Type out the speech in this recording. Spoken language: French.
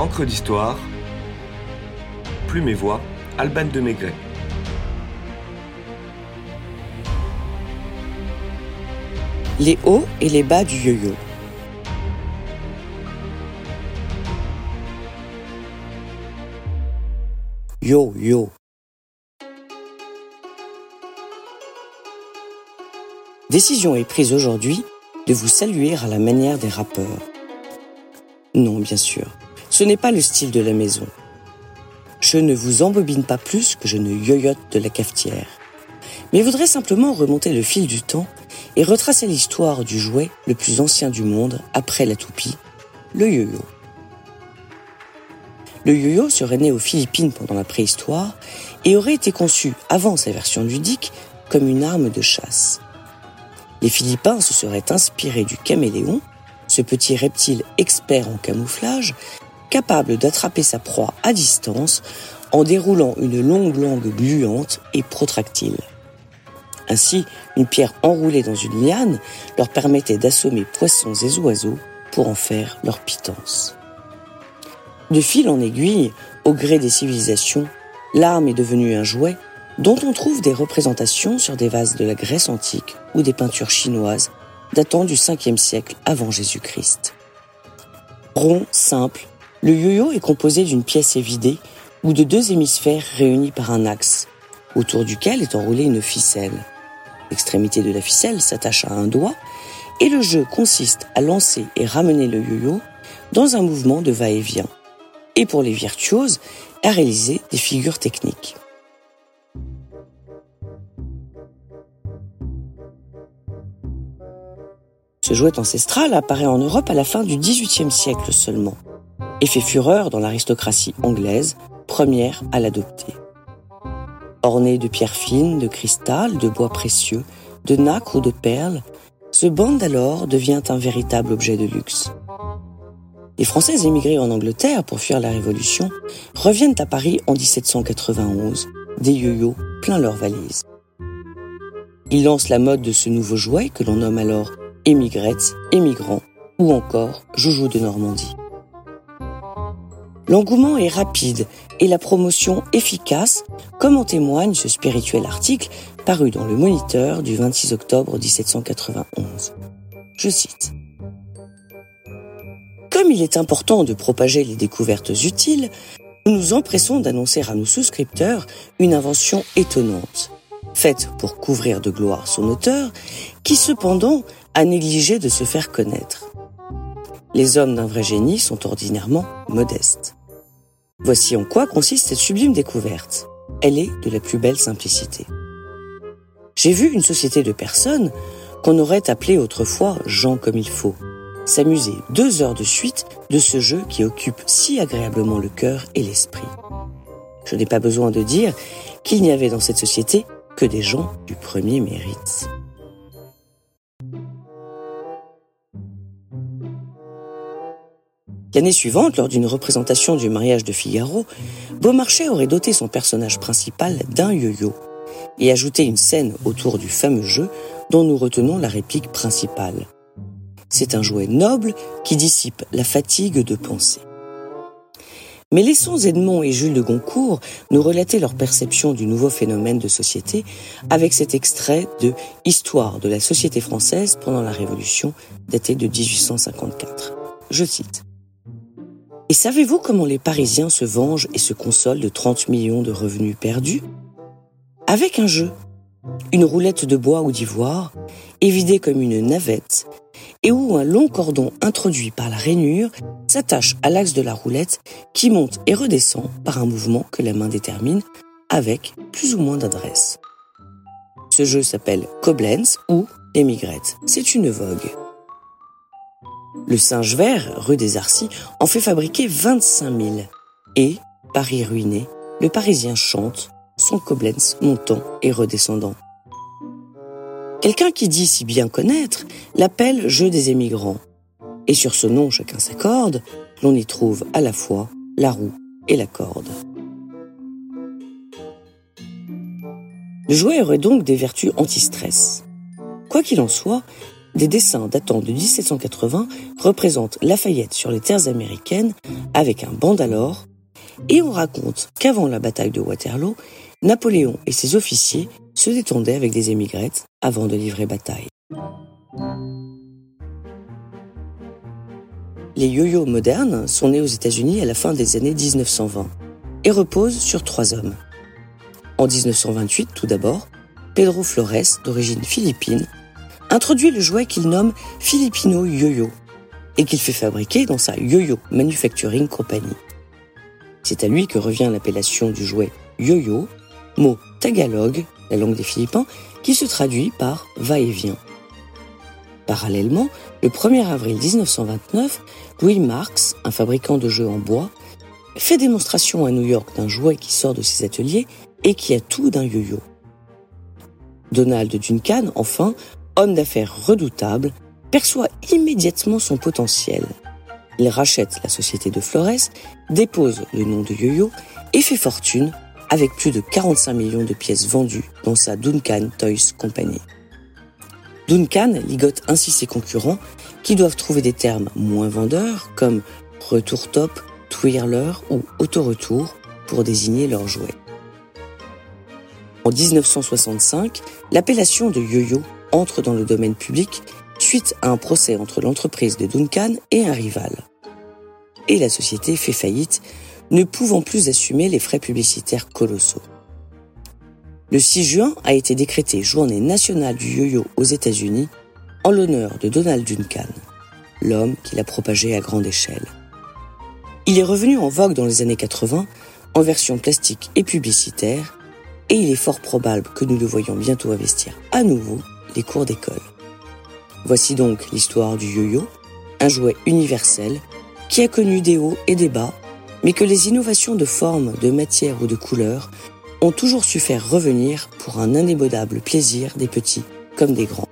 Encre d'histoire, Plume et Voix, Alban de Maigret. Les hauts et les bas du yo-yo. Yo-yo. Décision est prise aujourd'hui de vous saluer à la manière des rappeurs. Non, bien sûr, ce n'est pas le style de la maison. Je ne vous embobine pas plus que je ne yoyote de la cafetière, mais voudrais simplement remonter le fil du temps et retracer l'histoire du jouet le plus ancien du monde après la toupie, le yo-yo. Le yo-yo serait né aux Philippines pendant la préhistoire et aurait été conçu, avant sa version ludique, comme une arme de chasse. Les Philippins se seraient inspirés du caméléon, ce petit reptile expert en camouflage, capable d'attraper sa proie à distance en déroulant une longue langue gluante et protractile. Ainsi, une pierre enroulée dans une liane leur permettait d'assommer poissons et oiseaux pour en faire leur pitance. De fil en aiguille, au gré des civilisations, l'arme est devenue un jouet dont on trouve des représentations sur des vases de la Grèce antique ou des peintures chinoises datant du 5e siècle avant Jésus-Christ. Rond, simple, le yo-yo est composé d'une pièce évidée ou de deux hémisphères réunis par un axe, autour duquel est enroulée une ficelle. L'extrémité de la ficelle s'attache à un doigt et le jeu consiste à lancer et ramener le yo-yo dans un mouvement de va-et-vient. Et pour les virtuoses, à réaliser des figures techniques. Ce jouet ancestral apparaît en Europe à la fin du XVIIIe siècle seulement et fait fureur dans l'aristocratie anglaise, première à l'adopter. Orné de pierres fines, de cristal, de bois précieux, de nacre ou de perles, ce bande alors devient un véritable objet de luxe. Les Français émigrés en Angleterre pour fuir la Révolution reviennent à Paris en 1791, des yo-yo plein leurs valises. Ils lancent la mode de ce nouveau jouet que l'on nomme alors émigrette, émigrant ou encore joujou de Normandie. L'engouement est rapide et la promotion efficace, comme en témoigne ce spirituel article paru dans le Moniteur du 26 octobre 1791. Je cite. Comme il est important de propager les découvertes utiles, nous nous empressons d'annoncer à nos souscripteurs une invention étonnante, faite pour couvrir de gloire son auteur, qui cependant a négligé de se faire connaître. Les hommes d'un vrai génie sont ordinairement modestes. Voici en quoi consiste cette sublime découverte. Elle est de la plus belle simplicité. J'ai vu une société de personnes qu'on aurait appelées autrefois gens comme il faut, s'amuser deux heures de suite de ce jeu qui occupe si agréablement le cœur et l'esprit. Je n'ai pas besoin de dire qu'il n'y avait dans cette société que des gens du premier mérite. L'année suivante, lors d'une représentation du mariage de Figaro, Beaumarchais aurait doté son personnage principal d'un yo-yo et ajouté une scène autour du fameux jeu dont nous retenons la réplique principale. C'est un jouet noble qui dissipe la fatigue de penser. Mais laissons Edmond et Jules de Goncourt nous relater leur perception du nouveau phénomène de société avec cet extrait de Histoire de la société française pendant la Révolution daté de 1854. Je cite. Et savez-vous comment les Parisiens se vengent et se consolent de 30 millions de revenus perdus? Avec un jeu, une roulette de bois ou d'ivoire, évidée comme une navette, et où un long cordon introduit par la rainure s'attache à l'axe de la roulette qui monte et redescend par un mouvement que la main détermine avec plus ou moins d'adresse. Ce jeu s'appelle Koblenz ou émigrette. C'est une vogue. Le singe vert, rue des Arcis, en fait fabriquer 25 000. Et, Paris ruiné, le Parisien chante son Koblenz montant et redescendant. Quelqu'un qui dit si bien connaître l'appelle jeu des émigrants. Et sur ce nom chacun s'accorde, l'on y trouve à la fois la roue et la corde. Le jouet aurait donc des vertus anti-stress. Quoi qu'il en soit, des dessins datant de 1780 représentent Lafayette sur les terres américaines avec un bandalore, et on raconte qu'avant la bataille de Waterloo, Napoléon et ses officiers se détendaient avec des émigrettes avant de livrer bataille. Les yo-yo modernes sont nés aux États-Unis à la fin des années 1920 et reposent sur trois hommes. En 1928, tout d'abord, Pedro Flores, d'origine philippine, introduit le jouet qu'il nomme Filipino Yo-Yo et qu'il fait fabriquer dans sa Yo-Yo Manufacturing Company. C'est à lui que revient l'appellation du jouet Yo-Yo, mot tagalog, la langue des Philippins, qui se traduit par va-et-vient. Parallèlement, le 1er avril 1929, Louis Marx, un fabricant de jeux en bois, fait démonstration à New York d'un jouet qui sort de ses ateliers et qui a tout d'un yo-yo. Donald Duncan, enfin, homme d'affaires redoutable, perçoit immédiatement son potentiel. Il rachète la société de Flores, dépose le nom de Yo-Yo et fait fortune avec plus de 45 millions de pièces vendues dans sa Duncan Toys Company. Duncan ligote ainsi ses concurrents qui doivent trouver des termes moins vendeurs comme retour top, twirler ou auto-retour pour désigner leurs jouets. En 1965, l'appellation de yo-yo entre dans le domaine public suite à un procès entre l'entreprise de Duncan et un rival. Et la société fait faillite, ne pouvant plus assumer les frais publicitaires colossaux. Le 6 juin a été décrété journée nationale du yo-yo aux États-Unis en l'honneur de Donald Duncan, l'homme qui l'a propagé à grande échelle. Il est revenu en vogue dans les années 80 en version plastique et publicitaire et il est fort probable que nous le voyions bientôt investir à nouveau les cours d'école. Voici donc l'histoire du yo-yo, un jouet universel qui a connu des hauts et des bas, mais que les innovations de forme, de matière ou de couleur ont toujours su faire revenir pour un indémodable plaisir des petits comme des grands.